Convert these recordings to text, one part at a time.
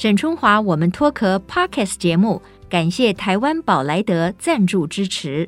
沈春华，我们脱壳 Podcast 节目，感谢台湾宝莱德赞助支持。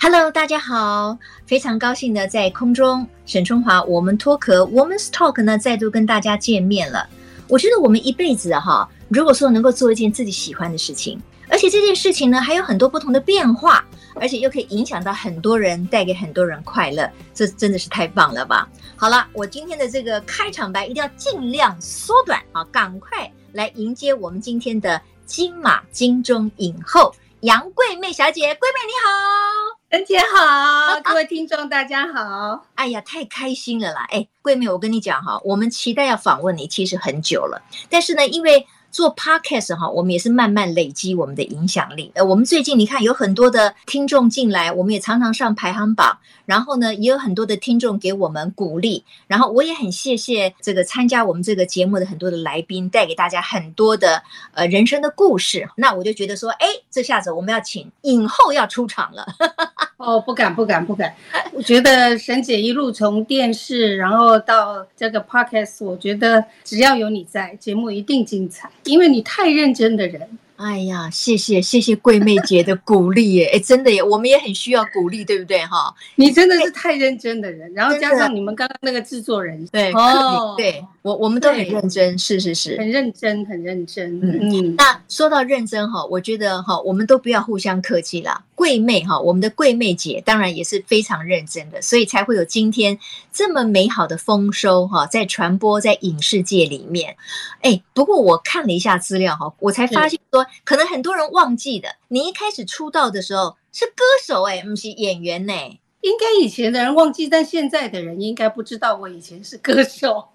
Hello，大家好，非常高兴的在空中，沈春华，我们脱壳 Women's Talk 呢，再度跟大家见面了。我觉得我们一辈子哈，如果说能够做一件自己喜欢的事情，而且这件事情呢，还有很多不同的变化，而且又可以影响到很多人，带给很多人快乐，这真的是太棒了吧？好了，我今天的这个开场白一定要尽量缩短啊，赶快来迎接我们今天的金马金钟影后杨贵妹小姐，贵妹你好。恩姐好，各位听众大家好。啊、哎呀，太开心了啦！哎，桂妹，我跟你讲哈，我们期待要访问你，其实很久了。但是呢，因为做 podcast 哈，我们也是慢慢累积我们的影响力。呃，我们最近你看有很多的听众进来，我们也常常上排行榜。然后呢，也有很多的听众给我们鼓励。然后我也很谢谢这个参加我们这个节目的很多的来宾，带给大家很多的呃人生的故事。那我就觉得说，哎，这下子我们要请影后要出场了。哦，不敢不敢不敢！我觉得沈姐一路从电视，然后到这个 podcast，我觉得只要有你在，节目一定精彩，因为你太认真的人。哎呀，谢谢谢谢桂妹姐的鼓励耶！哎，真的耶，我们也很需要鼓励，对不对哈？你真的是太认真的人，然后加上你们刚刚那个制作人，对哦，对我我们都很认真，是是是，很认真很认真。嗯嗯。那说到认真哈，我觉得哈，我们都不要互相客气啦。贵妹哈，我们的贵妹姐当然也是非常认真的，所以才会有今天这么美好的丰收哈，在传播在影视界里面。哎，不过我看了一下资料哈，我才发现说。可能很多人忘记的，你一开始出道的时候是歌手哎、欸，不是演员呢、欸。应该以前的人忘记，但现在的人应该不知道我以前是歌手。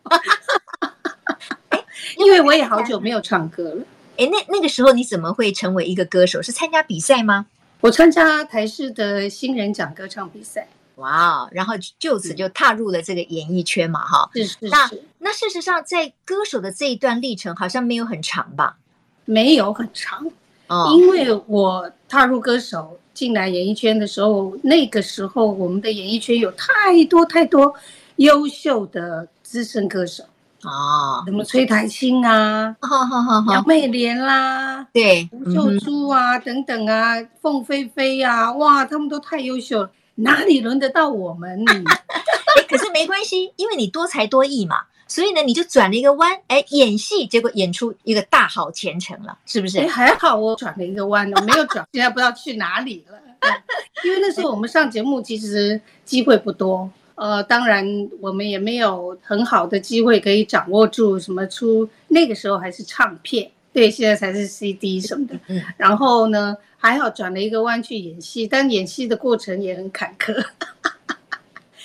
因为我也好久没有唱歌了。哎，那那个时候你怎么会成为一个歌手？是参加比赛吗？我参加台视的新人奖歌唱比赛。哇哦，然后就此就踏入了这个演艺圈嘛，哈。是是是。那那事实上，在歌手的这一段历程好像没有很长吧？没有很长，哦因为我踏入歌手进来演艺圈的时候，那个时候我们的演艺圈有太多太多优秀的资深歌手啊，什么崔苔菁啊，杨美莲啦，对，吴秀珠啊等等啊，凤飞飞啊，哇，他们都太优秀了，哪里轮得到我们？可是没关系，因为你多才多艺嘛。所以呢，你就转了一个弯，哎，演戏，结果演出一个大好前程了，是不是？哎，还好我转了一个弯，我没有转，现在不知道去哪里了。因为那时候我们上节目其实机会不多，呃，当然我们也没有很好的机会可以掌握住什么出，那个时候还是唱片，对，现在才是 CD 什么的。嗯。然后呢，还好转了一个弯去演戏，但演戏的过程也很坎坷。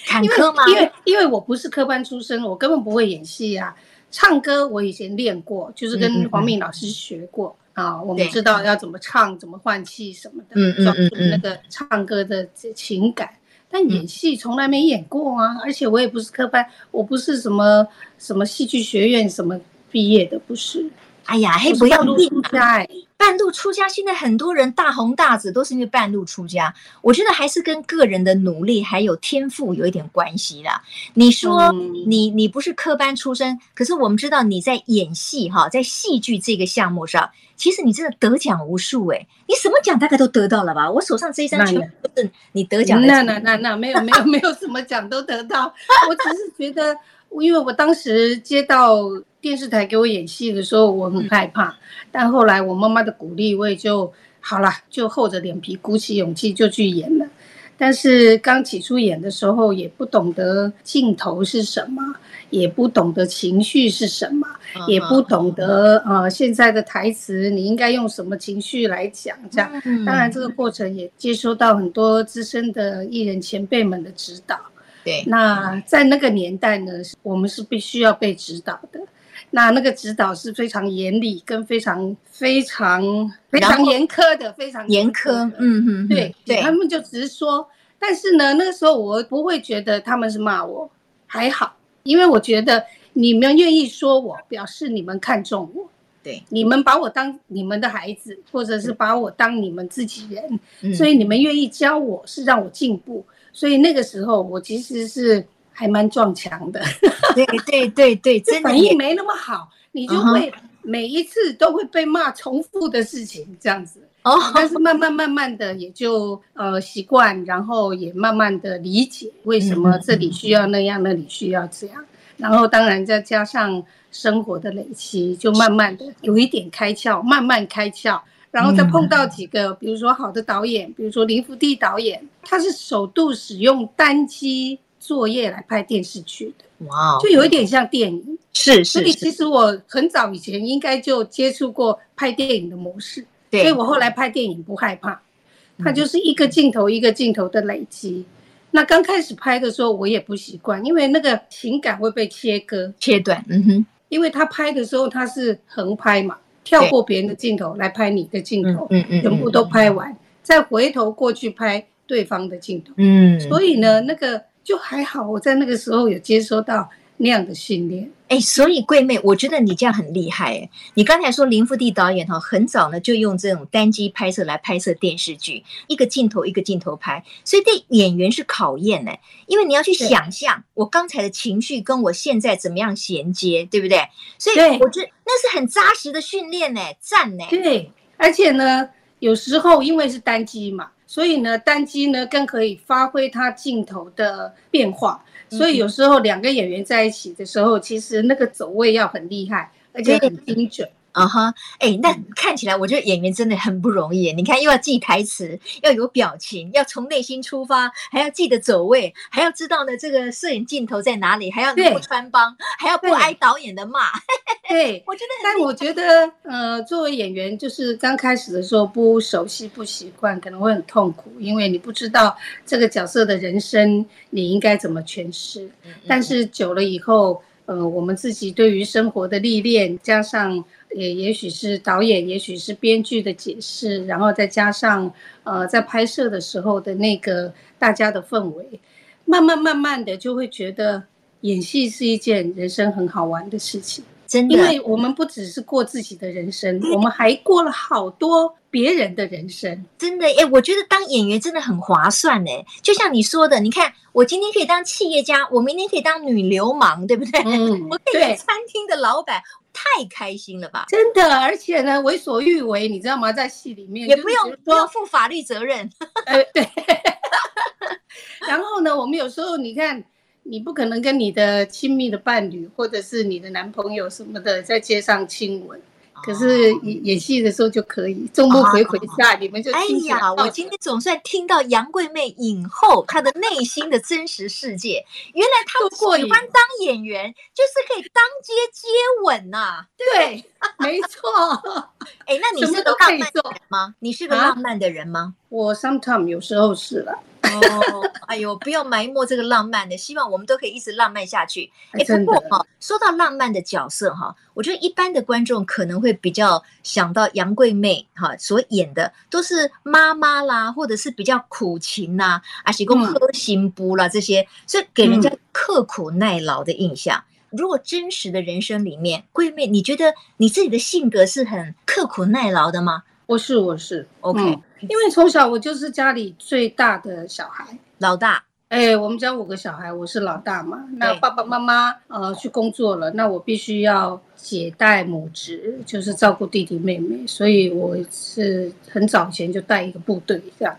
坎坷吗？因为因为我不是科班出身，我根本不会演戏啊。唱歌我以前练过，就是跟黄敏老师学过嗯嗯嗯啊。我们知道要怎么唱，怎么换气什么的，嗯嗯，那个唱歌的情感。但演戏从来没演过啊，而且我也不是科班，我不是什么什么戏剧学院什么毕业的，不是。哎呀，嘿，不要硬来。半路出家，现在很多人大红大紫都是因为半路出家。我觉得还是跟个人的努力还有天赋有一点关系啦。你说你你不是科班出身，可是我们知道你在演戏哈，在戏剧这个项目上，其实你真的得奖无数诶。你什么奖大概都得到了吧？我手上这一张全部都是你得奖的。那那那那没有没有没有什么奖都得到，我只是觉得，因为我当时接到。电视台给我演戏的时候，我很害怕，但后来我妈妈的鼓励，我也就好了，就厚着脸皮，鼓起勇气就去演了。但是刚起初演的时候，也不懂得镜头是什么，也不懂得情绪是什么，也不懂得呃现在的台词你应该用什么情绪来讲。这样，当然这个过程也接收到很多资深的艺人前辈们的指导。对，那在那个年代呢，我们是必须要被指导的。那那个指导是非常严厉，跟非常非常非常严苛的，非常严苛。嗯哼，对对，他们就只是说，但是呢，那个时候我不会觉得他们是骂我，还好，因为我觉得你们愿意说我，表示你们看重我，对，你们把我当你们的孩子，或者是把我当你们自己人，所以你们愿意教我是让我进步，所以那个时候我其实是。还蛮撞墙的。对对对对，真的反应没那么好，你就会每一次都会被骂重复的事情这样子。哦，但是慢慢慢慢的也就呃习惯，然后也慢慢的理解为什么这里需要那样，那里需要这样，然后当然再加上生活的累积，就慢慢的有一点开窍，慢慢开窍，然后再碰到几个，比如说好的导演，比如说林福地导演，他是首度使用单机作业来拍电视剧的，哇，就有一点像电影，是是。所以其实我很早以前应该就接触过拍电影的模式。所以我后来拍电影不害怕，它就是一个镜头一个镜头的累积。那刚开始拍的时候我也不习惯，因为那个情感会被切割、切断。嗯哼，因为他拍的时候他是横拍嘛，跳过别人的镜头来拍你的镜头，嗯嗯，全部都拍完，再回头过去拍对方的镜头。嗯，所以呢，那个就还好，我在那个时候有接收到那样的训练。哎，所以贵妹，我觉得你这样很厉害哎！你刚才说林福地导演哈，很早呢就用这种单机拍摄来拍摄电视剧，一个镜头一个镜头拍，所以对演员是考验呢，因为你要去想象我刚才的情绪跟我现在怎么样衔接，对不对？所以我觉得那是很扎实的训练呢，赞呢。对，而且呢，有时候因为是单机嘛，所以呢，单机呢更可以发挥它镜头的变化。所以有时候两个演员在一起的时候，其实那个走位要很厉害，而且很精准。啊哈，哎，那看起来我觉得演员真的很不容易。你看，又要记台词，要有表情，要从内心出发，还要记得走位，还要知道呢这个摄影镜头在哪里，还要不穿帮，还要不挨导演的骂。对，我觉得，但我觉得，呃，作为演员，就是刚开始的时候不熟悉、不习惯，可能会很痛苦，因为你不知道这个角色的人生你应该怎么诠释。但是久了以后，呃，我们自己对于生活的历练，加上。也也许是导演，也许是编剧的解释，然后再加上呃，在拍摄的时候的那个大家的氛围，慢慢慢慢的就会觉得演戏是一件人生很好玩的事情。真的，因为我们不只是过自己的人生，我们还过了好多别人的人生。真的，哎，我觉得当演员真的很划算哎。就像你说的，你看我今天可以当企业家，我明天可以当女流氓，对不对？嗯，我可以当餐厅的老板。太开心了吧！真的，而且呢，为所欲为，你知道吗？在戏里面也不用不用负法律责任。呃，对。然后呢，我们有时候你看，你不可能跟你的亲密的伴侣或者是你的男朋友什么的在街上亲吻。可是演演戏的时候就可以，众目睽睽下，你们就哎呀，我今天总算听到杨贵妹影后她的内心的真实世界。原来她喜欢当演员，就是可以当街接吻呐。对，没错。哎，那你是个浪漫的人吗？你是个浪漫的人吗？我 sometimes 有时候是了。哦，哎呦，不要埋没这个浪漫的，希望我们都可以一直浪漫下去。哎，不过哈，说到浪漫的角色哈，我觉得一般的观众可能会比较想到杨贵妹哈所演的都是妈妈啦，或者是比较苦情呐，还是讲喝心不啦这些，所以给人家刻苦耐劳的印象。如果真实的人生里面，贵妹，你觉得你自己的性格是很刻苦耐劳的吗？我是我是，OK，嗯，因为从小我就是家里最大的小孩，老大。哎，我们家五个小孩，我是老大嘛。那爸爸妈妈呃去工作了，那我必须要姐带母职，就是照顾弟弟妹妹，所以我是很早前就带一个部队这样。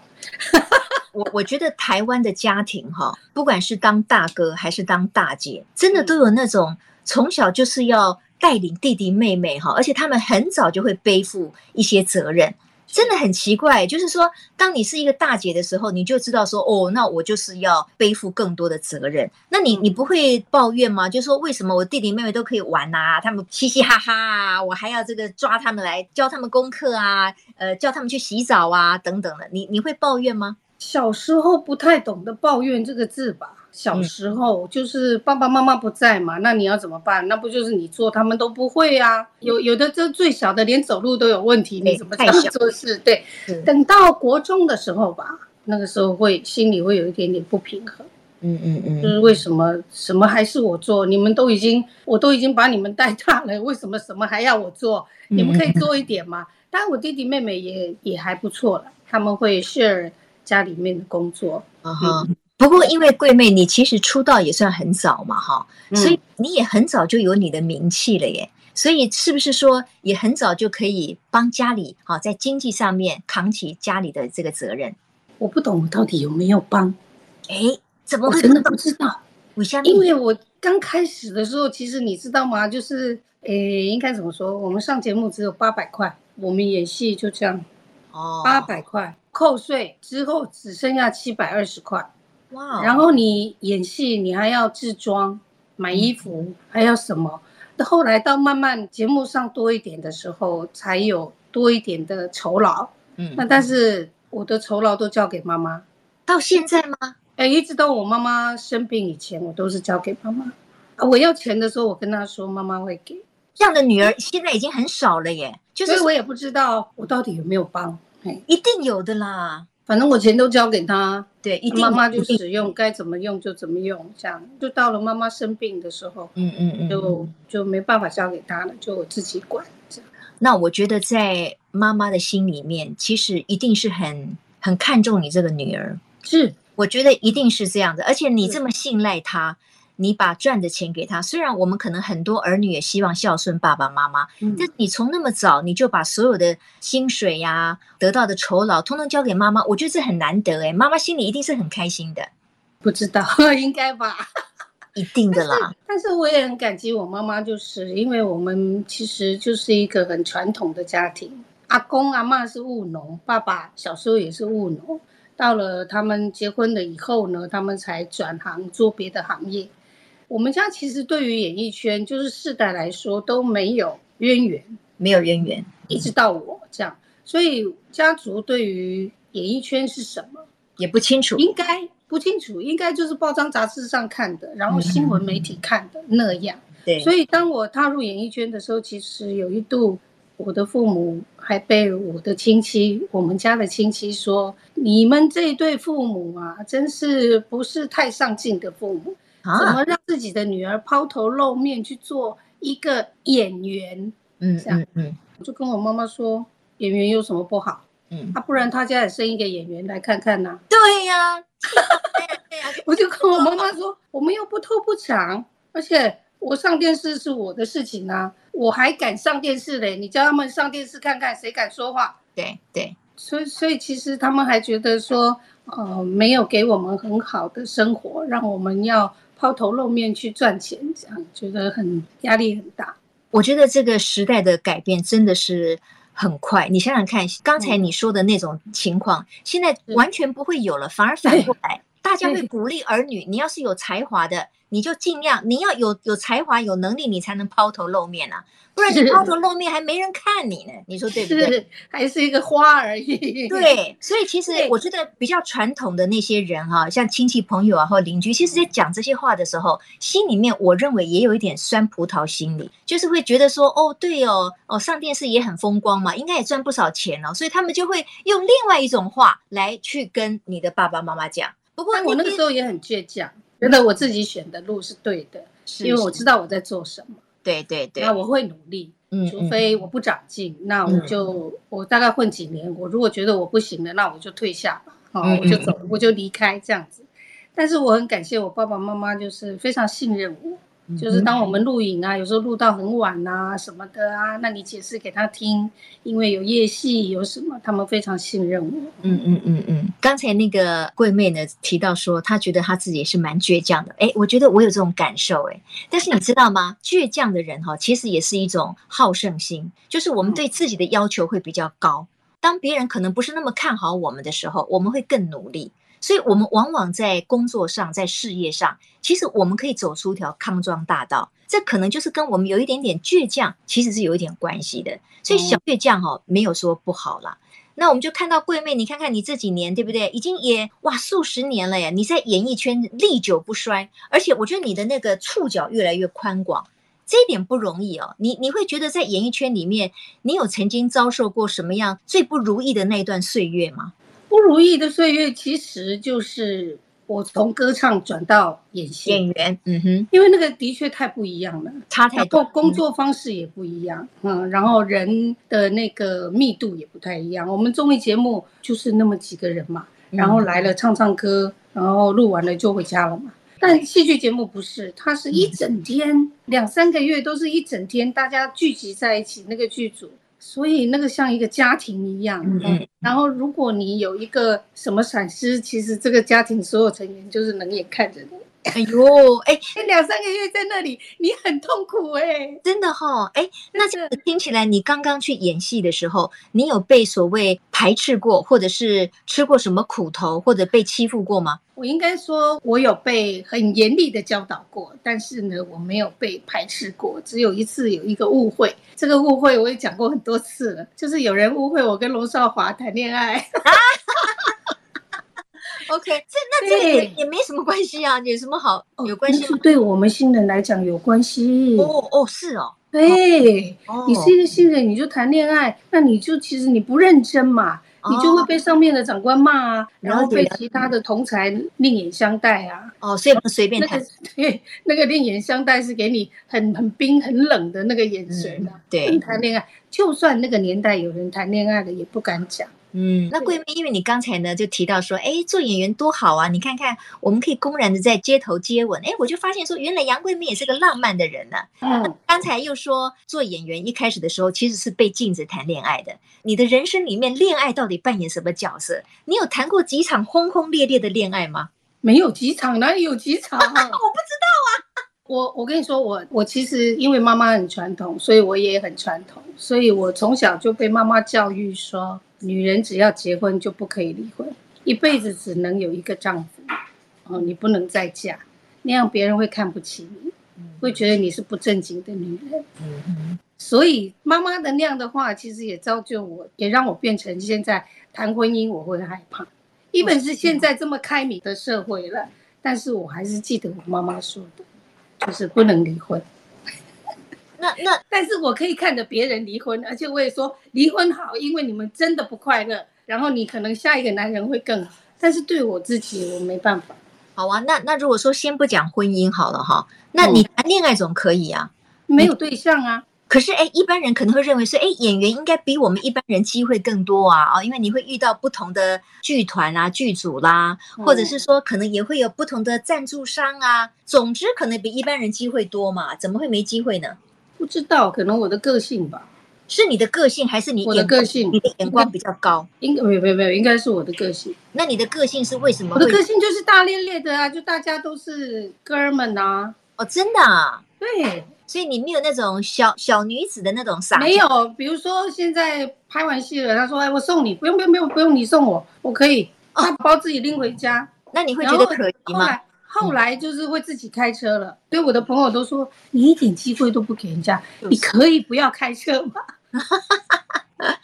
我我觉得台湾的家庭哈，不管是当大哥还是当大姐，真的都有那种从小就是要。带领弟弟妹妹哈，而且他们很早就会背负一些责任，真的很奇怪。就是说，当你是一个大姐的时候，你就知道说，哦，那我就是要背负更多的责任。那你你不会抱怨吗？就是说，为什么我弟弟妹妹都可以玩啊，他们嘻嘻哈哈啊，我还要这个抓他们来教他们功课啊，呃，叫他们去洗澡啊，等等的。你你会抱怨吗？小时候不太懂得抱怨这个字吧。小时候就是爸爸妈妈不在嘛，那你要怎么办？那不就是你做他们都不会啊？有有的这最小的连走路都有问题，你怎么做事？对，等到国中的时候吧，那个时候会心里会有一点点不平衡。嗯嗯嗯，就是为什么什么还是我做？你们都已经我都已经把你们带大了，为什么什么还要我做？你们可以做一点嘛？当然我弟弟妹妹也也还不错了，他们会 share 家里面的工作。啊哈。不过因为桂妹你其实出道也算很早嘛，哈、嗯，所以你也很早就有你的名气了耶。所以是不是说也很早就可以帮家里好在经济上面扛起家里的这个责任？我不懂我到底有没有帮？哎，怎么会？我真的不知道。我相因为我刚开始的时候，其实你知道吗？就是诶，应该怎么说？我们上节目只有八百块，我们演戏就这样哦，八百块扣税之后只剩下七百二十块。哇！然后你演戏，你还要制装、买衣服，嗯、还要什么？后来到慢慢节目上多一点的时候，才有多一点的酬劳。嗯，那但是我的酬劳都交给妈妈，到现在吗？哎，一直到我妈妈生病以前，我都是交给妈妈。我要钱的时候，我跟她说，妈妈会给。这样的女儿现在已经很少了耶。就是所以我也不知道我到底有没有帮。一定有的啦。反正我钱都交给他，对，一定妈妈就使用，该怎么用就怎么用，这样就到了妈妈生病的时候，嗯嗯嗯，就就没办法交给他了，就我自己管。这样。那我觉得在妈妈的心里面，其实一定是很很看重你这个女儿，是，我觉得一定是这样的，而且你这么信赖她。你把赚的钱给他，虽然我们可能很多儿女也希望孝顺爸爸妈妈，嗯，但你从那么早你就把所有的薪水呀、啊、得到的酬劳，通通交给妈妈，我觉得这很难得哎，妈妈心里一定是很开心的。不知道，应该吧？一定的啦。但是，但是我也很感激我妈妈，就是因为我们其实就是一个很传统的家庭，阿公阿妈是务农，爸爸小时候也是务农，到了他们结婚了以后呢，他们才转行做别的行业。我们家其实对于演艺圈，就是世代来说都没有渊源，没有渊源，一直到我这样，所以家族对于演艺圈是什么也不清楚，应该不清楚，应该就是报章杂志上看的，然后新闻媒体看的那样。对，所以当我踏入演艺圈的时候，其实有一度，我的父母还被我的亲戚，我们家的亲戚说：“你们这一对父母啊，真是不是太上进的父母。”怎么让自己的女儿抛头露面去做一个演员？嗯，这样，嗯，我就跟我妈妈说，演员有什么不好？嗯，啊，不然他家也生一个演员来看看呐。对呀，我就跟我妈妈说，我们又不偷不抢，而且我上电视是我的事情啊，我还敢上电视嘞？你叫他们上电视看看，谁敢说话？对对，所以所以其实他们还觉得说，呃，没有给我们很好的生活，让我们要。抛头露面去赚钱，这样觉得很压力很大。我觉得这个时代的改变真的是很快。你想想看，刚才你说的那种情况，现在完全不会有了，反而反过来，大家会鼓励儿女。你要是有才华的，你就尽量，你要有有才华、有能力，你才能抛头露面啊。不然你抛头露面还没人看你呢，你说对不对？还是一个花而已。对，所以其实我觉得比较传统的那些人哈，像亲戚朋友啊或邻居，其实在讲这些话的时候，心里面我认为也有一点酸葡萄心理，就是会觉得说，哦，对哦，哦，上电视也很风光嘛，应该也赚不少钱哦，所以他们就会用另外一种话来去跟你的爸爸妈妈讲。不过我那个时候也很倔强，觉得我自己选的路是对的，是因为我知道我在做什么。对对对，那我会努力，嗯，除非我不长进，嗯、那我就、嗯、我大概混几年，我如果觉得我不行了，那我就退下吧，好、嗯，我就走，我就离开这样子。但是我很感谢我爸爸妈妈，就是非常信任我。就是当我们录影啊，有时候录到很晚啊什么的啊，那你解释给他听，因为有夜戏有什么，他们非常信任我。嗯嗯嗯嗯。刚才那个桂妹呢提到说，她觉得她自己也是蛮倔强的。哎，我觉得我有这种感受哎。但是你知道吗？倔强的人哈，其实也是一种好胜心，就是我们对自己的要求会比较高。当别人可能不是那么看好我们的时候，我们会更努力。所以，我们往往在工作上，在事业上，其实我们可以走出一条康庄大道。这可能就是跟我们有一点点倔强，其实是有一点关系的。所以，小倔强哈，没有说不好啦。那我们就看到桂妹，你看看你这几年，对不对？已经也哇数十年了呀，你在演艺圈历久不衰，而且我觉得你的那个触角越来越宽广，这一点不容易哦。你你会觉得在演艺圈里面，你有曾经遭受过什么样最不如意的那一段岁月吗？不如意的岁月，其实就是我从歌唱转到演戏。演员，嗯哼，因为那个的确太不一样了，差太多，工作方式也不一样，嗯，然后人的那个密度也不太一样。我们综艺节目就是那么几个人嘛，然后来了唱唱歌，然后录完了就回家了嘛。但戏剧节目不是，它是一整天，两三个月都是一整天，大家聚集在一起那个剧组，所以那个像一个家庭一样。嗯，然后如果你有一个什么闪失，其实这个家庭所有成员就是冷眼看着你。哎呦，哎，两三个月在那里，你很痛苦哎、欸，真的哈、哦，哎，那这个听起来，你刚刚去演戏的时候，你有被所谓排斥过，或者是吃过什么苦头，或者被欺负过吗？我应该说，我有被很严厉的教导过，但是呢，我没有被排斥过。只有一次有一个误会，这个误会我也讲过很多次了，就是有人误会我跟龙少华谈恋爱。OK，这那这也也没什么关系啊，有什么好有关系是？对我们新人来讲有关系。哦哦，是哦。对，你是一个新人，你就谈恋爱，那你就其实你不认真嘛，你就会被上面的长官骂啊，然后被其他的同才另眼相待啊。哦，所以不随便谈。对，那个另眼相待是给你很很冰很冷的那个眼神啊。对，谈恋爱，就算那个年代有人谈恋爱了，也不敢讲。嗯，那桂妹，因为你刚才呢就提到说，哎，做演员多好啊！你看看，我们可以公然的在街头接吻，哎，我就发现说，原来杨桂妹也是个浪漫的人呢、啊。嗯，刚才又说做演员一开始的时候其实是被禁止谈恋爱的。你的人生里面，恋爱到底扮演什么角色？你有谈过几场轰轰烈烈的恋爱吗？没有几场，哪里有几场？我不知道啊。我我跟你说，我我其实因为妈妈很传统，所以我也很传统，所以我从小就被妈妈教育说。女人只要结婚就不可以离婚，一辈子只能有一个丈夫，哦，你不能再嫁，那样别人会看不起你，会觉得你是不正经的女人。所以妈妈的那样的话，其实也造就我，也让我变成现在谈婚姻我会害怕。一本是现在这么开明的社会了，但是我还是记得我妈妈说的，就是不能离婚。那那，但是我可以看着别人离婚，而且我也说离婚好，因为你们真的不快乐，然后你可能下一个男人会更好。但是对我自己，我没办法。好啊，那那如果说先不讲婚姻好了哈，那你谈恋爱总可以啊，没有对象啊。可是哎，一般人可能会认为说，哎，演员应该比我们一般人机会更多啊啊，因为你会遇到不同的剧团啊、剧组啦，或者是说可能也会有不同的赞助商啊，总之可能比一般人机会多嘛，怎么会没机会呢？不知道，可能我的个性吧，是你的个性还是你？我的个性，你的眼光比较高，应该没有没有没有，应该是我的个性。那你的个性是为什么？我的个性就是大咧咧的啊，就大家都是哥们呐。哦，真的啊？对，所以你没有那种小小女子的那种傻。没有，比如说现在拍完戏了，他说：“哎，我送你，不用不用不用不用你送我，我可以，他包自己拎回家。”那你会觉得可疑吗？后来就是会自己开车了，所以我的朋友都说，你一点机会都不给人家，你可以不要开车吗？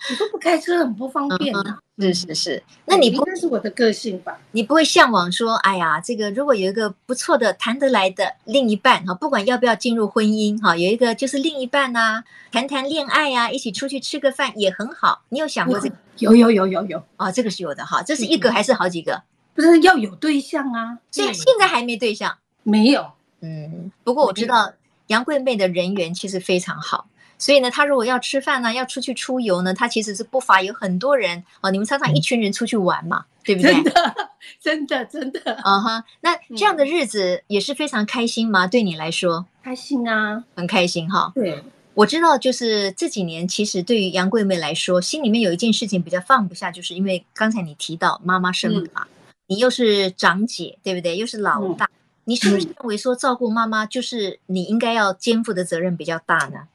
你都不开车很不方便啊。是是是，那你不应该是我的个性吧？你不会向往说，哎呀，这个如果有一个不错的谈得来的另一半哈，不管要不要进入婚姻哈，有一个就是另一半呐，谈谈恋爱呀，一起出去吃个饭也很好。你有想过这个？有有有有有啊，这个是有的哈。这是一个还是好几个？不是要有对象啊，现现在还没对象，没有。嗯，不过我知道杨贵妹的人缘其实非常好，所以呢，她如果要吃饭呢，要出去出游呢，她其实是不乏有很多人哦。你们常常一群人出去玩嘛，对不对？真的，真的，真的。啊哈，那这样的日子也是非常开心吗？对你来说，开心啊，很开心哈。对，我知道，就是这几年，其实对于杨贵妹来说，心里面有一件事情比较放不下，就是因为刚才你提到妈妈生了嘛。你又是长姐，对不对？又是老大，嗯、你是不是认为说照顾妈妈就是你应该要肩负的责任比较大呢？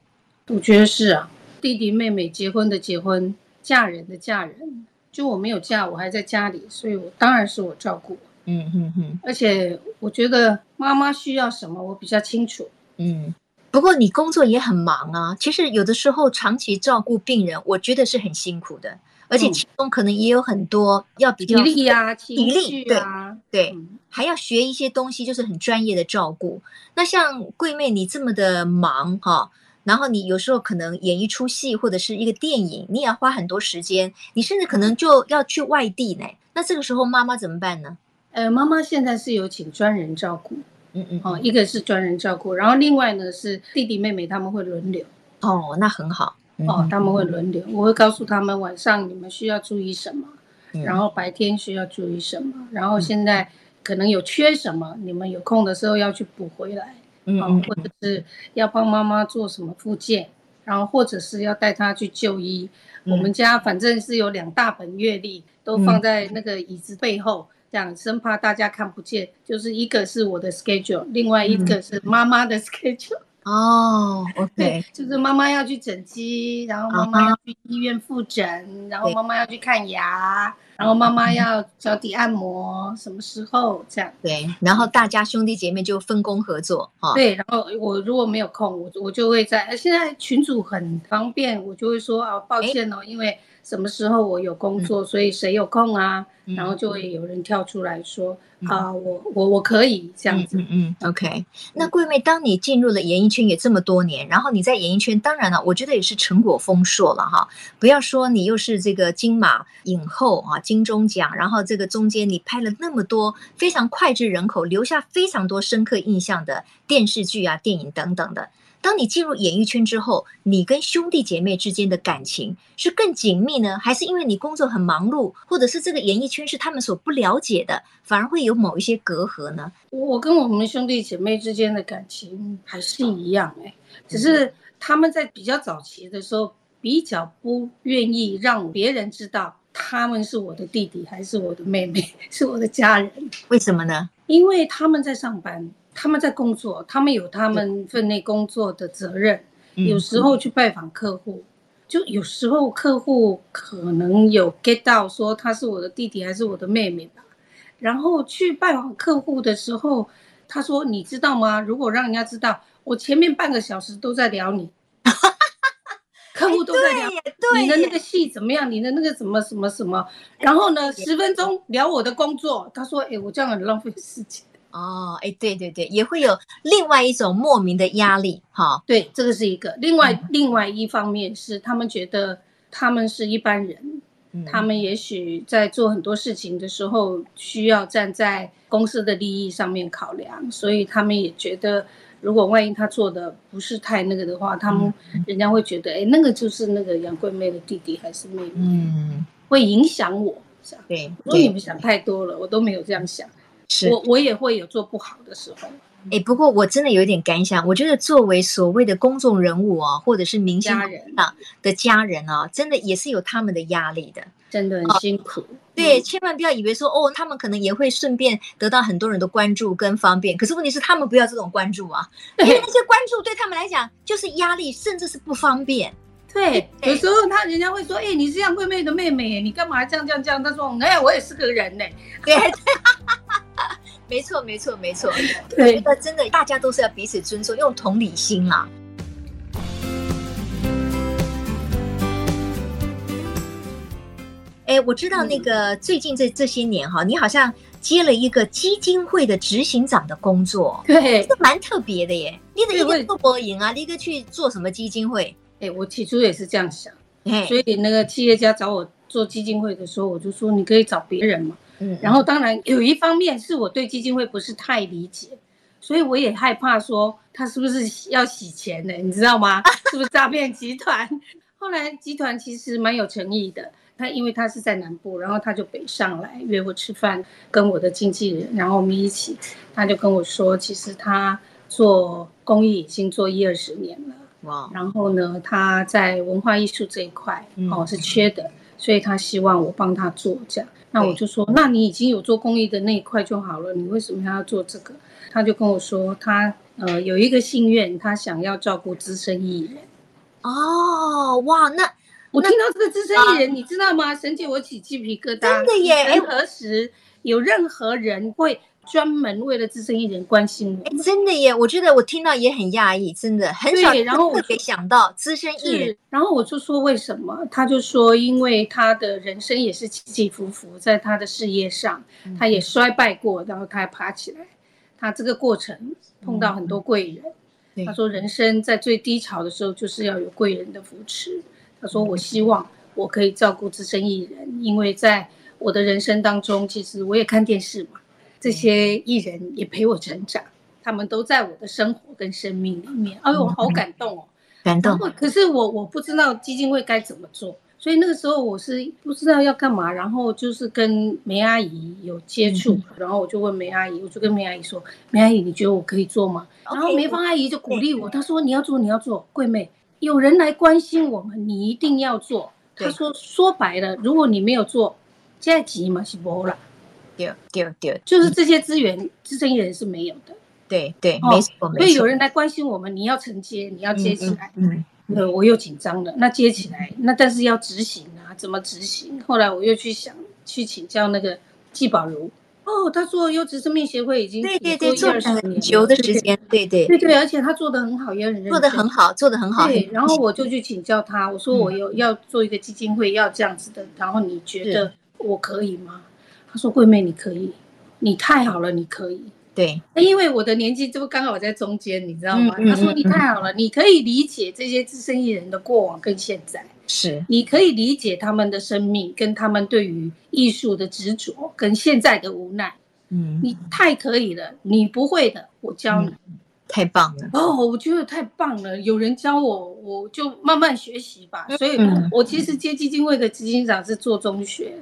我觉得是啊，弟弟妹妹结婚的结婚，嫁人的嫁人，就我没有嫁，我还在家里，所以我当然是我照顾。嗯嗯嗯，而且我觉得妈妈需要什么，我比较清楚。嗯，不过你工作也很忙啊，其实有的时候长期照顾病人，我觉得是很辛苦的。而且其中可能也有很多要比较体力啊，体力对对，还要学一些东西，就是很专业的照顾。那像桂妹你这么的忙哈，然后你有时候可能演一出戏或者是一个电影，你也要花很多时间，你甚至可能就要去外地呢。那这个时候妈妈怎么办呢？呃，妈妈现在是有请专人照顾，嗯嗯，哦，一个是专人照顾，然后另外呢是弟弟妹妹他们会轮流。哦，那很好。哦，他们会轮流，我会告诉他们晚上你们需要注意什么，然后白天需要注意什么，然后现在可能有缺什么，你们有空的时候要去补回来，嗯，或者是要帮妈妈做什么复健，然后或者是要带她去就医。我们家反正是有两大本月历，都放在那个椅子背后。这样生怕大家看不见，就是一个是我的 schedule，另外一个是妈妈的 schedule。哦，OK，就是妈妈要去整肌，然后妈妈要去医院复诊，然后妈妈要去看牙，然后妈妈要脚底按摩，什么时候这样？对，然后大家兄弟姐妹就分工合作哈。对，然后我如果没有空，我我就会在。现在群主很方便，我就会说啊，抱歉哦，因为。什么时候我有工作，所以谁有空啊？然后就会有人跳出来说啊，我我我可以这样子。嗯嗯，OK。那桂妹，当你进入了演艺圈也这么多年，然后你在演艺圈，当然了，我觉得也是成果丰硕了哈。不要说你又是这个金马影后啊，金钟奖，然后这个中间你拍了那么多非常脍炙人口、留下非常多深刻印象的电视剧啊、电影等等的。当你进入演艺圈之后，你跟兄弟姐妹之间的感情是更紧密呢，还是因为你工作很忙碌，或者是这个演艺圈是他们所不了解的，反而会有某一些隔阂呢？我跟我们兄弟姐妹之间的感情还是一样哎，只是他们在比较早期的时候比较不愿意让别人知道他们是我的弟弟还是我的妹妹，是我的家人。为什么呢？因为他们在上班。他们在工作，他们有他们分内工作的责任。有时候去拜访客户，就有时候客户可能有 get 到说他是我的弟弟还是我的妹妹吧。然后去拜访客户的时候，他说：“你知道吗？如果让人家知道我前面半个小时都在聊你，客户都在聊你的那个戏怎么样，你的那个什么什么什么，然后呢，十分钟聊我的工作。”他说：“哎，我这样很浪费时间。”哦，哎，对对对，也会有另外一种莫名的压力，哈，对，这个是一个。另外，嗯、另外一方面是他们觉得他们是一般人，嗯、他们也许在做很多事情的时候需要站在公司的利益上面考量，所以他们也觉得，如果万一他做的不是太那个的话，他们人家会觉得，哎，那个就是那个杨贵妹的弟弟还是妹妹，嗯，会影响我，对，所以你们想太多了，我都没有这样想。是我我也会有做不好的时候，哎，不过我真的有点感想，我觉得作为所谓的公众人物啊，或者是明星啊的家人啊，真的也是有他们的压力的，真的很辛苦。对，千万不要以为说哦，他们可能也会顺便得到很多人的关注跟方便，可是问题是他们不要这种关注啊，因为那 些关注对他们来讲就是压力，甚至是不方便。对，有时候他人家会说，哎，你是杨贵妹的妹妹，你干嘛这样这样这样？他说，哎，我也是个人呢。对。没错，没错，没错。对，我觉得真的，大家都是要彼此尊重，用同理心啦。哎，我知道那个最近这这些年哈，你好像接了一个基金会的执行长的工作，对，这蛮特别的耶。你的一个做播音啊，你一个去做什么基金会？哎，我起初也是这样想，所以那个企业家找我做基金会的时候，我就说你可以找别人嘛。嗯，然后当然有一方面是我对基金会不是太理解，所以我也害怕说他是不是要洗钱呢，你知道吗？是不是诈骗集团？后来集团其实蛮有诚意的，他因为他是在南部，然后他就北上来约我吃饭，跟我的经纪人，然后我们一起，他就跟我说，其实他做公益已经做一二十年了，哇，然后呢，他在文化艺术这一块哦是缺的，所以他希望我帮他做这样。那我就说，那你已经有做公益的那一块就好了，你为什么还要做这个？他就跟我说，他呃有一个心愿，他想要照顾资深艺人。哦，哇，那我听到这个资深艺人，啊、你知道吗？神姐，我起鸡皮疙瘩。真的耶！任，何时有任何人会？专门为了资深艺人关心我，欸，真的耶！我觉得我听到也很讶异，真的很少。然后我特别想到资深艺人，然后我就说为什么？他就说，因为他的人生也是起起伏伏，在他的事业上，他也衰败过，然后他还爬起来。他这个过程碰到很多贵人。嗯、他说，人生在最低潮的时候，就是要有贵人的扶持。他说，我希望我可以照顾资深艺人，因为在我的人生当中，其实我也看电视嘛。这些艺人也陪我成长，他们都在我的生活跟生命里面。哎呦，我好感动哦，感动。可是我我不知道基金会该怎么做，所以那个时候我是不知道要干嘛，然后就是跟梅阿姨有接触，嗯、然后我就问梅阿姨，我就跟梅阿姨说：“梅阿姨，你觉得我可以做吗？”然后梅芳阿姨就鼓励我，她说：“你要做，你要做，桂妹，有人来关心我们，你一定要做。”她说：“说白了，如果你没有做，现在急嘛是没了，对对对，就是这些资源，资深艺人是没有的。对对，没错，所以有人来关心我们，你要承接，你要接起来。嗯。嗯嗯呃，我又紧张了。那接起来，那但是要执行啊，怎么执行？后来我又去想，去请教那个季宝如。哦，他做优质生命协会已经对对对，做了很久的时间，对对对对，而且他做的很好，也很认真，做的很好，做的很好。对，然后我就去请教他，我说我有要做一个基金会，要这样子的，然后你觉得我可以吗？他说桂妹你可以，你太好了，你可以。对，因为我的年纪就刚好在中间，你知道吗？嗯、他说你太好了，嗯、你可以理解这些资深艺人的过往跟现在，是你可以理解他们的生命跟他们对于艺术的执着跟现在的无奈。嗯，你太可以了，你不会的，我教你。嗯、太棒了哦，我觉得太棒了，有人教我，我就慢慢学习吧。所以，我其实接基金会的执行长是做中学。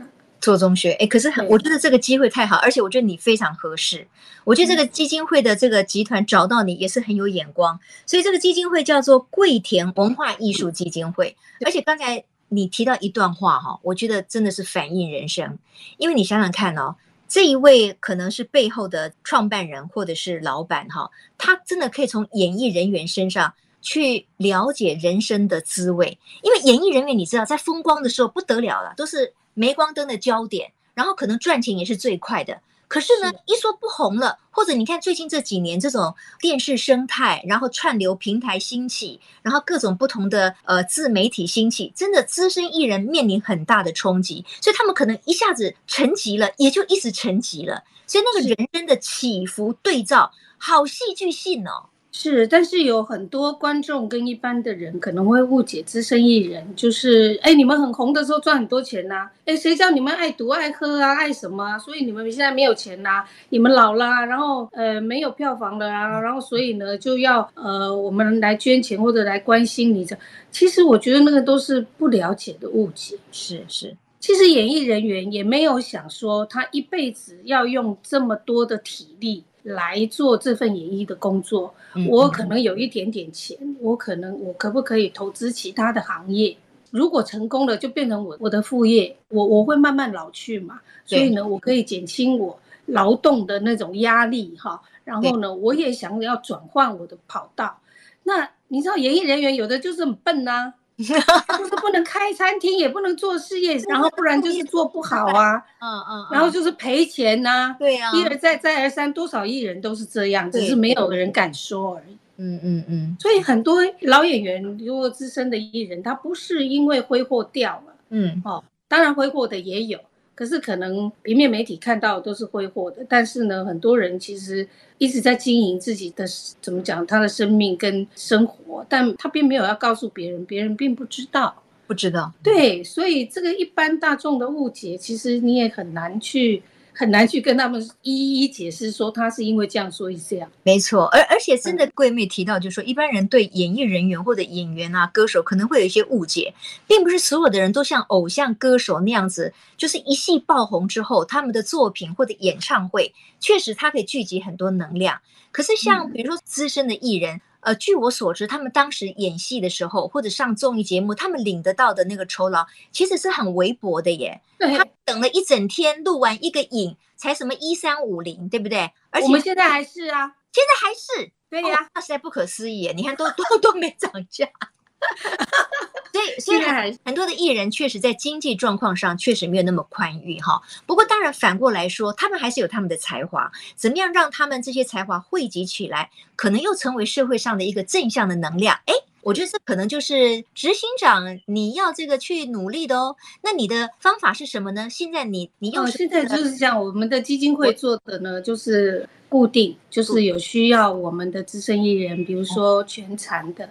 做中学，哎，可是很，我觉得这个机会太好，而且我觉得你非常合适。我觉得这个基金会的这个集团找到你也是很有眼光，所以这个基金会叫做桂田文化艺术基金会。而且刚才你提到一段话哈，我觉得真的是反映人生，因为你想想看哦，这一位可能是背后的创办人或者是老板哈，他真的可以从演艺人员身上去了解人生的滋味，因为演艺人员你知道，在风光的时候不得了了，都是。镁光灯的焦点，然后可能赚钱也是最快的。可是呢，一说不红了，或者你看最近这几年这种电视生态，然后串流平台兴起，然后各种不同的呃自媒体兴起，真的资深艺人面临很大的冲击，所以他们可能一下子沉寂了，也就一直沉寂了。所以那个人生的起伏对照，好戏剧性哦。是，但是有很多观众跟一般的人可能会误解资深艺人，就是哎，你们很红的时候赚很多钱呐、啊，哎，谁叫你们爱赌爱喝啊，爱什么啊？所以你们现在没有钱呐、啊，你们老了，然后呃没有票房了啊，然后所以呢就要呃我们来捐钱或者来关心你这，其实我觉得那个都是不了解的误解。是是，其实演艺人员也没有想说他一辈子要用这么多的体力。来做这份演艺的工作，我可能有一点点钱，我可能我可不可以投资其他的行业？如果成功了，就变成我我的副业，我我会慢慢老去嘛，所以呢，我可以减轻我劳动的那种压力哈。然后呢，我也想要转换我的跑道。那你知道，演艺人员有的就是很笨呐、啊。就是不能开餐厅，也不能做事业，然后不然就是做不好啊，嗯嗯，然后就是赔钱呐，对呀，一而再再而三，多少艺人都是这样，只是没有人敢说而已。嗯嗯嗯，所以很多老演员，如果资深的艺人，他不是因为挥霍掉了，嗯哦，当然挥霍的也有。可是可能平面媒体看到都是挥霍的，但是呢，很多人其实一直在经营自己的怎么讲，他的生命跟生活，但他并没有要告诉别人，别人并不知道，不知道。对，所以这个一般大众的误解，其实你也很难去。很难去跟他们一一解释说他是因为这样，所以这样。没错，而而且真的桂妹提到，就是说一般人对演艺人员或者演员啊、歌手可能会有一些误解，并不是所有的人都像偶像歌手那样子，就是一戏爆红之后，他们的作品或者演唱会确实他可以聚集很多能量。可是像比如说资深的艺人。呃，据我所知，他们当时演戏的时候，或者上综艺节目，他们领得到的那个酬劳，其实是很微薄的耶。对他等了一整天，录完一个影，才什么一三五零，对不对？而且我们现在还是啊，现在还是，对呀、啊，那、哦、实在不可思议耶！你看，都都都没涨价。所以，虽然很多的艺人确实在经济状况上确实没有那么宽裕哈，不过当然反过来说，他们还是有他们的才华，怎么样让他们这些才华汇集起来，可能又成为社会上的一个正向的能量？哎，我觉得这可能就是执行长你要这个去努力的哦。那你的方法是什么呢？现在你你用、哦、现在就是像我们的基金会做的呢，就是固定，就是有需要我们的资深艺人，比如说全残的，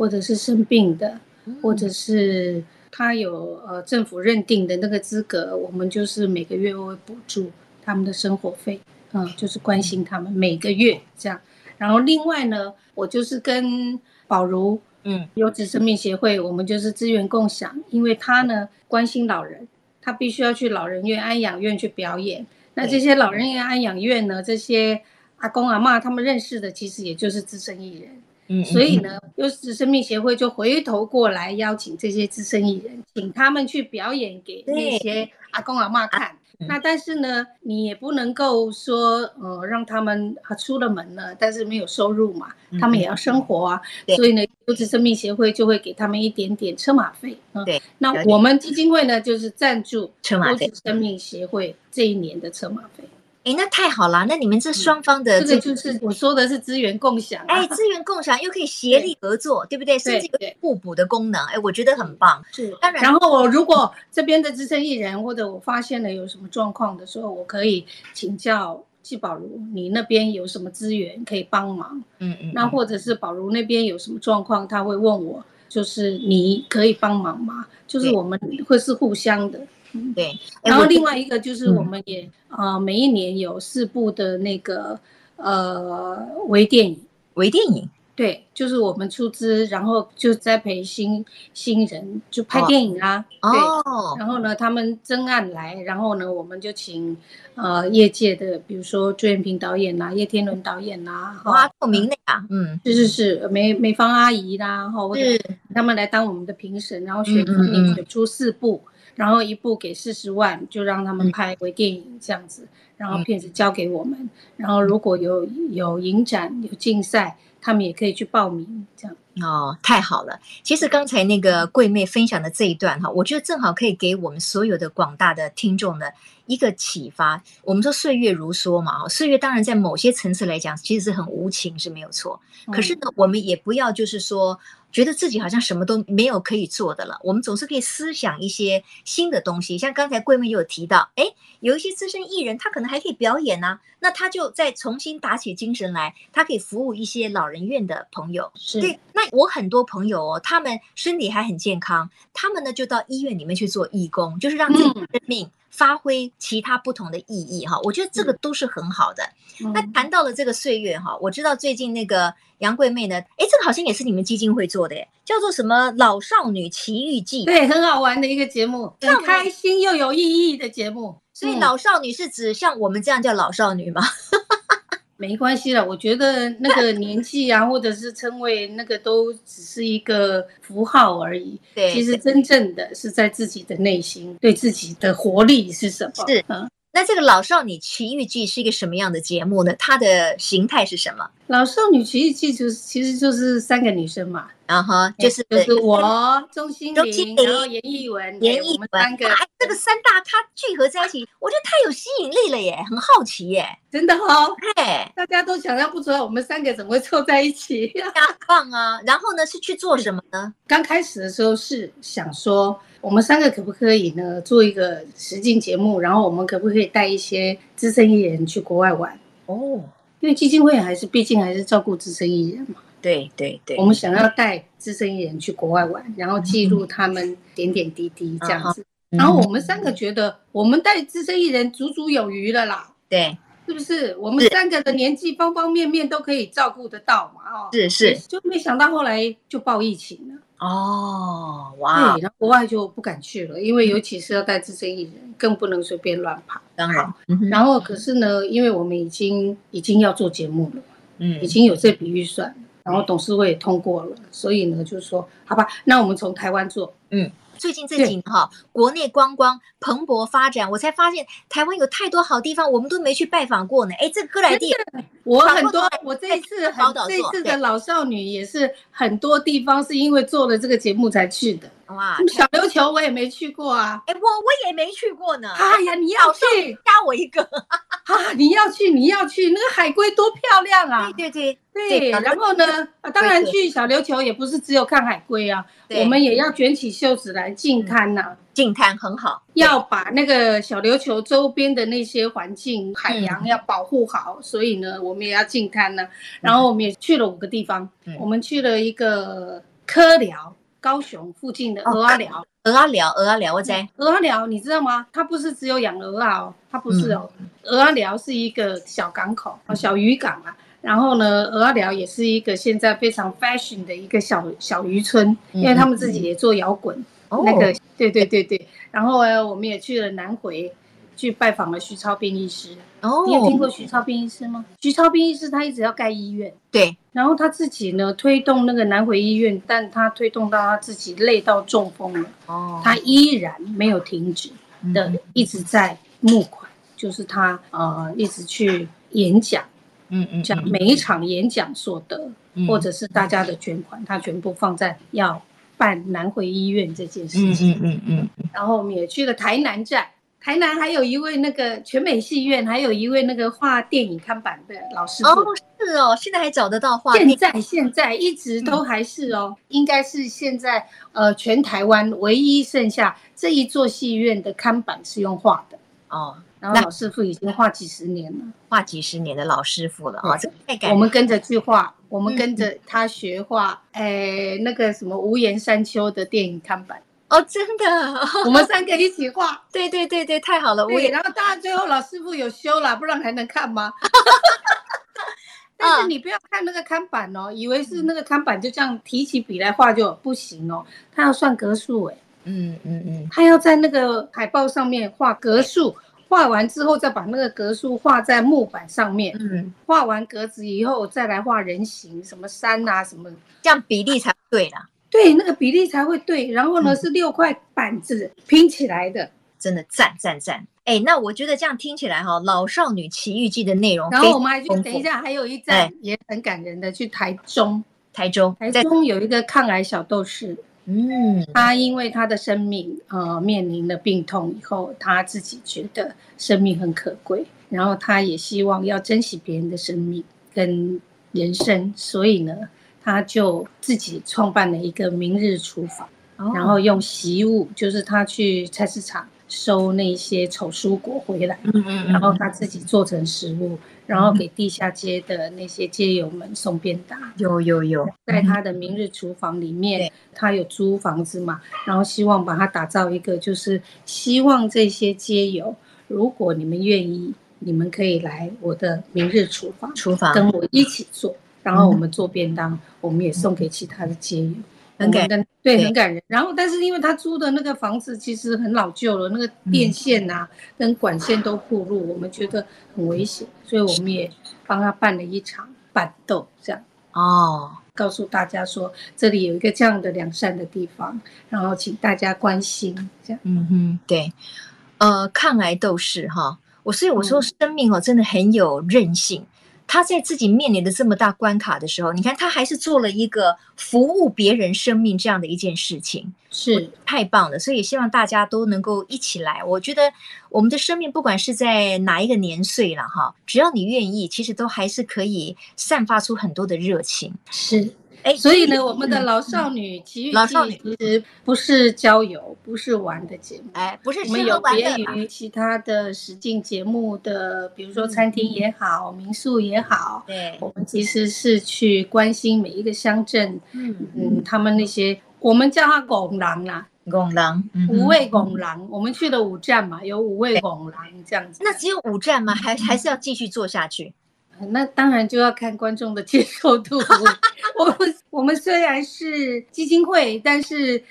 或者是生病的。或者是他有呃政府认定的那个资格，我们就是每个月会补助他们的生活费，嗯，就是关心他们每个月这样。然后另外呢，我就是跟宝如嗯，优质生命协会，我们就是资源共享，因为他呢关心老人，他必须要去老人院、安养院去表演。那这些老人院、安养院呢，这些阿公阿嬷他们认识的，其实也就是资深艺人。嗯，所以呢，优质生命协会就回头过来邀请这些资深艺人，请他们去表演给那些阿公阿妈看。那但是呢，你也不能够说，呃，让他们啊出了门了，但是没有收入嘛，他们也要生活啊。嗯、所以呢，优质生命协会就会给他们一点点车马费。啊、对。那我们基金会呢，就是赞助优质生命协会这一年的车马费。哎，那太好了！那你们这双方的这个就是我说的是资源共享，哎，资源共享又可以协力合作，对不对？甚至有互补的功能，哎，我觉得很棒。是，当然。然后我如果这边的资深艺人或者我发现了有什么状况的时候，我可以请教季宝如，你那边有什么资源可以帮忙？嗯嗯。那或者是宝如那边有什么状况，他会问我，就是你可以帮忙吗？就是我们会是互相的。嗯，对。然后另外一个就是，我们也呃，每一年有四部的那个呃微电影，微电影，对，就是我们出资，然后就栽培新新人，就拍电影啊。哦。对。然后呢，他们征案来，然后呢，我们就请呃业界的，比如说朱延平导演呐、啊，叶天伦导演呐、啊，哇，透明的呀，嗯，是是是，梅梅芳阿姨啦，然后或者他们来当我们的评审，然后选选选出四部。然后一部给四十万，就让他们拍微电影这样子，然后片子交给我们，然后如果有有影展有竞赛，他们也可以去报名这样。哦，太好了！其实刚才那个桂妹分享的这一段哈，我觉得正好可以给我们所有的广大的听众的一个启发。我们说岁月如梭嘛，岁月当然在某些层次来讲，其实是很无情是没有错。可是呢，我们也不要就是说。觉得自己好像什么都没有可以做的了，我们总是可以思想一些新的东西。像刚才桂妹有提到，哎，有一些资深艺人，他可能还可以表演呢、啊，那他就再重新打起精神来，他可以服务一些老人院的朋友。是对，那我很多朋友哦，他们身体还很健康，他们呢就到医院里面去做义工，就是让自己的生命发挥其他不同的意义哈。我觉得这个都是很好的。那谈到了这个岁月哈，我知道最近那个。杨贵妹呢？哎，这个好像也是你们基金会做的，叫做什么《老少女奇遇记》？对，很好玩的一个节目，很开心又有意义的节目。所以老少女是指像我们这样叫老少女吗？没关系了，我觉得那个年纪啊，或者是称谓，那个都只是一个符号而已。对，其实真正的是在自己的内心，对自己的活力是什么？是嗯。那这个《老少女奇遇记》是一个什么样的节目呢？它的形态是什么？《老少女奇遇记》就是其实就是三个女生嘛，然后就是就是我钟欣凌，然后严艺文，严艺文三个，哎，这个三大咖聚合在一起，我觉得太有吸引力了耶，很好奇耶，真的哦，嘿，大家都想象不出来我们三个怎么会凑在一起，加棒啊！然后呢，是去做 什么呢？刚开始的时候是想说。我们三个可不可以呢，做一个实境节目？然后我们可不可以带一些资深艺人去国外玩？哦，因为基金会还是毕竟还是照顾资深艺人嘛。对对对，我们想要带资深艺人去国外玩，然后记录他们点点滴滴这样子。嗯、然后我们三个觉得，我们带资深艺人足足有余了啦。对，是不是？我们三个的年纪方方面面都可以照顾得到嘛？哦，是是，就没想到后来就爆疫情了。哦，哇！对，然后国外就不敢去了，因为尤其是要带资深艺人，更不能随便乱跑。当然，然后可是呢，因为我们已经已经要做节目了，嗯，已经有这笔预算，然后董事会也通过了，所以呢，就是说，好吧，那我们从台湾做，嗯。最近这几年哈，国内观光蓬勃发展，我才发现台湾有太多好地方，我们都没去拜访过呢。哎，这个歌来地，我很多，我这一次很这一次的老少女也是很多地方是因为做了这个节目才去的。哇，小琉球我也没去过啊，哎，我我也没去过呢。哎呀，你要去，加我一个。啊，你要去，你要去，那个海龟多漂亮啊！对对对对。然后呢，当然去小琉球也不是只有看海龟啊，我们也要卷起袖子来近滩呐。近滩很好，要把那个小琉球周边的那些环境、海洋要保护好，所以呢，我们也要近滩呢。然后我们也去了五个地方，我们去了一个科寮，高雄附近的鹅阿寮。鹅阿寮，鹅阿寮，我在鹅阿寮，你知道吗？它不是只有养鹅啊哦，它不是哦。鹅阿寮是一个小港口，小渔港啊。然后呢，鹅阿寮也是一个现在非常 fashion 的一个小小渔村，因为他们自己也做摇滚，嗯、那个、哦、对对对对。然后呢，我们也去了南回，去拜访了徐超斌医师。哦，你有听过徐超斌医师吗？徐超斌医师他一直要盖医院，对。然后他自己呢推动那个南回医院，但他推动到他自己累到中风了，哦，他依然没有停止的，嗯、一直在募款，就是他呃一直去演讲。嗯嗯，讲每一场演讲所得，嗯、或者是大家的捐款，他全部放在要办南回医院这件事情。嗯嗯嗯，嗯。然后我们也去了台南站，台南还有一位那个全美戏院，还有一位那个画电影看板的老师傅。哦，是哦，现在还找得到画。现在现在一直都还是哦，嗯、应该是现在呃全台湾唯一剩下这一座戏院的看板是用画的哦。然后老师傅已经画几十年了，画几十年的老师傅了啊！这太感我们跟着去画，我们跟着他学画。哎，那个什么无言山丘的电影看板哦，真的，我们三个一起画。对对对对，太好了！对，然后当然最后老师傅有修了，不然还能看吗？但是你不要看那个看板哦，以为是那个看板就这样提起笔来画就不行哦，他要算格数哎。嗯嗯嗯，他要在那个海报上面画格数。画完之后，再把那个格数画在木板上面。嗯，画完格子以后，再来画人形，什么山啊，什么，这样比例才对啦。对，那个比例才会对。然后呢，嗯、是六块板子拼起来的，真的赞赞赞。哎，那我觉得这样听起来哈，《老少女奇遇记》的内容。然后我们还去，等一下还有一站也很感人的，去台中。台中，台中有一个抗癌小斗士。嗯，他因为他的生命呃面临了病痛以后，他自己觉得生命很可贵，然后他也希望要珍惜别人的生命跟人生，所以呢，他就自己创办了一个明日厨房，哦、然后用习物，就是他去菜市场收那些丑蔬果回来，嗯嗯嗯，然后他自己做成食物。然后给地下街的那些街友们送便当，有有有，在他的明日厨房里面，他有租房子嘛，然后希望把它打造一个，就是希望这些街友，如果你们愿意，你们可以来我的明日厨房，厨房。跟我一起做，然后我们做便当，我们也送给其他的街友。很感人，对，很感人。然后，但是因为他租的那个房子其实很老旧了，那个电线啊跟管线都铺路，我们觉得很危险，所以我们也帮他办了一场办桌，这样哦，告诉大家说这里有一个这样的良善的地方，然后请大家关心，这样。嗯哼，对，呃，抗癌斗士哈，我所以我说生命哦，真的很有韧性。他在自己面临的这么大关卡的时候，你看他还是做了一个服务别人生命这样的一件事情，是太棒了。所以希望大家都能够一起来。我觉得我们的生命不管是在哪一个年岁了哈，只要你愿意，其实都还是可以散发出很多的热情。是。哎，所以呢，我们的老少女奇遇记其实不是郊游，不是玩的节目，哎，不是，我们有别于其他的实境节目的，比如说餐厅也好，民宿也好，对，我们其实是去关心每一个乡镇，嗯。嗯，他们那些我们叫他拱廊啦，拱廊，五味拱廊，我们去了五站嘛，有五味拱廊这样子。那只有五站吗？还还是要继续做下去？那当然就要看观众的接受度。我们我们虽然是基金会，但是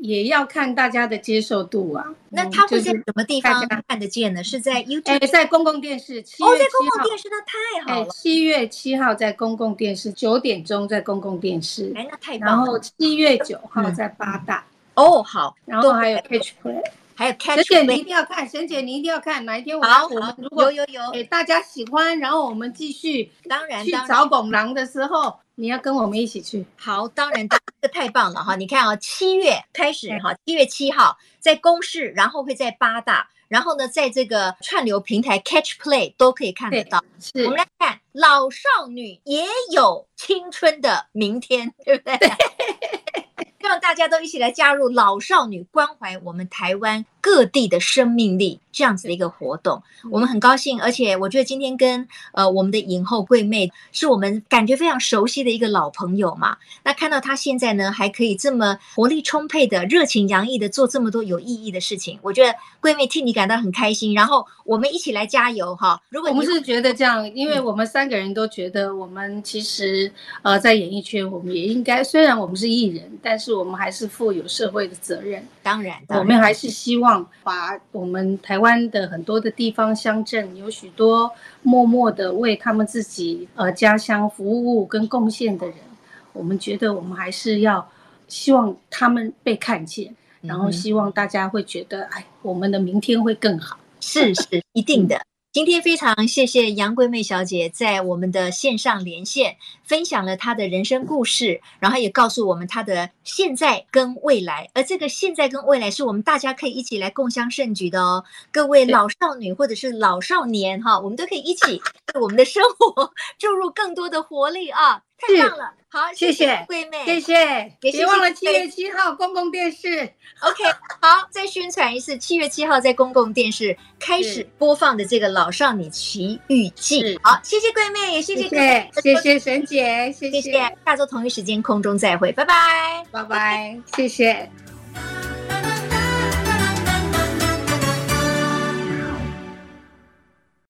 也要看大家的接受度啊。那他会在什么地方看得见呢？是在 YouTube？在公共电视。哦，在公共电视，那太好了。七月七号在公共电视，九点钟在公共电视。哎，那太棒了。然后七月九号在八大。哦，好。然后还有 Catch Play。还有，catch。沈姐你一定要看，沈姐你一定要看，哪一天我好我们如果有有有，大家喜欢，然后我们继续，当然去找拱廊的时候，你要跟我们一起去。好，当然，这个太棒了哈！你看啊，七月开始哈，七月七号在公视，然后会在八大，然后呢，在这个串流平台 Catch Play 都可以看得到。是，我们来看老少女也有青春的明天，对不对？望大家都一起来加入老少女关怀我们台湾各地的生命力这样子的一个活动，我们很高兴，而且我觉得今天跟呃我们的影后桂妹是我们感觉非常熟悉的一个老朋友嘛。那看到她现在呢还可以这么活力充沛的、热情洋溢的做这么多有意义的事情，我觉得桂妹替你感到很开心。然后我们一起来加油哈！如果我们是觉得这样，因为我们三个人都觉得我们其实呃在演艺圈，我们也应该虽然我们是艺人，但是我们还是负有社会的责任。当然，当然我们还是希望把我们台湾的很多的地方乡镇，有许多默默的为他们自己呃家乡服务跟贡献的人，我们觉得我们还是要希望他们被看见，然后希望大家会觉得，哎，我们的明天会更好。是是，一定的。今天非常谢谢杨桂妹小姐在我们的线上连线，分享了她的人生故事，然后也告诉我们她的现在跟未来。而这个现在跟未来是我们大家可以一起来共襄盛举的哦。各位老少女或者是老少年哈，我们都可以一起为我们的生活 注入更多的活力啊！太棒了。好，谢谢桂妹，谢谢，别忘了七月七号公共电视。OK，好，再宣传一次，七月七号在公共电视开始播放的这个《老少女奇遇记》。好，谢谢桂妹，也谢谢谢谢谢沈姐，谢谢，谢谢。下周同一时间空中再会，拜拜，拜拜，谢谢。